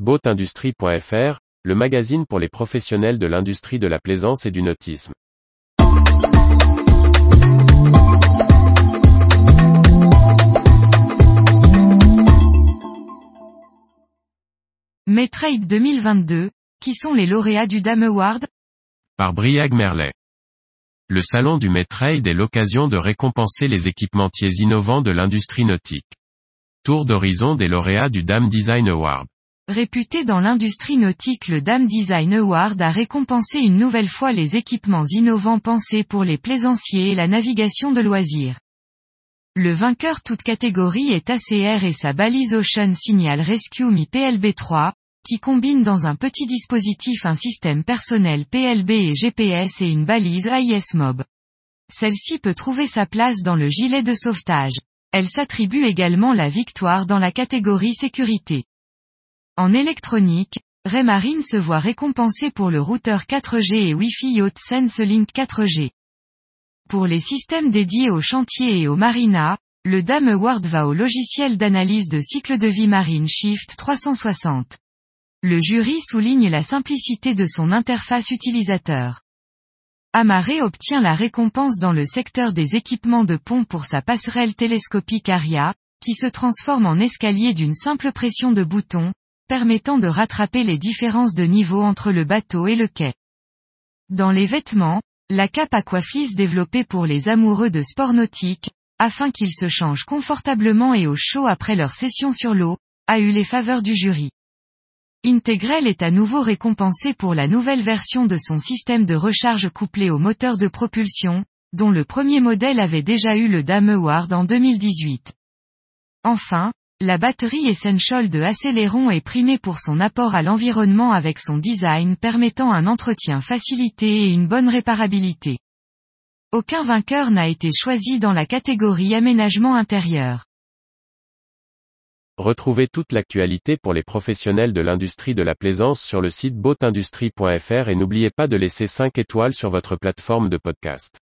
Boatindustrie.fr, le magazine pour les professionnels de l'industrie de la plaisance et du nautisme. Metrade 2022, qui sont les lauréats du Dame Award? Par Briag Merlet. Le salon du Metrade est l'occasion de récompenser les équipementiers innovants de l'industrie nautique. Tour d'horizon des lauréats du Dame Design Award. Réputé dans l'industrie nautique le Dame Design Award a récompensé une nouvelle fois les équipements innovants pensés pour les plaisanciers et la navigation de loisirs. Le vainqueur toute catégorie est ACR et sa balise Ocean Signal Rescue Mi PLB3, qui combine dans un petit dispositif un système personnel PLB et GPS et une balise AIS-MOB. Celle-ci peut trouver sa place dans le gilet de sauvetage. Elle s'attribue également la victoire dans la catégorie sécurité. En électronique, Raymarine se voit récompensé pour le routeur 4G et Wi-Fi Yacht Sense Link 4G. Pour les systèmes dédiés aux chantiers et aux marinas, le Dame Award va au logiciel d'analyse de cycle de vie marine Shift 360. Le jury souligne la simplicité de son interface utilisateur. Amaré obtient la récompense dans le secteur des équipements de pont pour sa passerelle télescopique Aria, qui se transforme en escalier d'une simple pression de bouton, permettant de rattraper les différences de niveau entre le bateau et le quai. Dans les vêtements, la cape Aquafleece développée pour les amoureux de sport nautique, afin qu'ils se changent confortablement et au chaud après leur session sur l'eau, a eu les faveurs du jury. Integral est à nouveau récompensé pour la nouvelle version de son système de recharge couplé au moteur de propulsion, dont le premier modèle avait déjà eu le Dame Award en 2018. Enfin, la batterie Essential de Acceleron est primée pour son apport à l'environnement avec son design permettant un entretien facilité et une bonne réparabilité. Aucun vainqueur n'a été choisi dans la catégorie aménagement intérieur. Retrouvez toute l'actualité pour les professionnels de l'industrie de la plaisance sur le site boatindustrie.fr et n'oubliez pas de laisser 5 étoiles sur votre plateforme de podcast.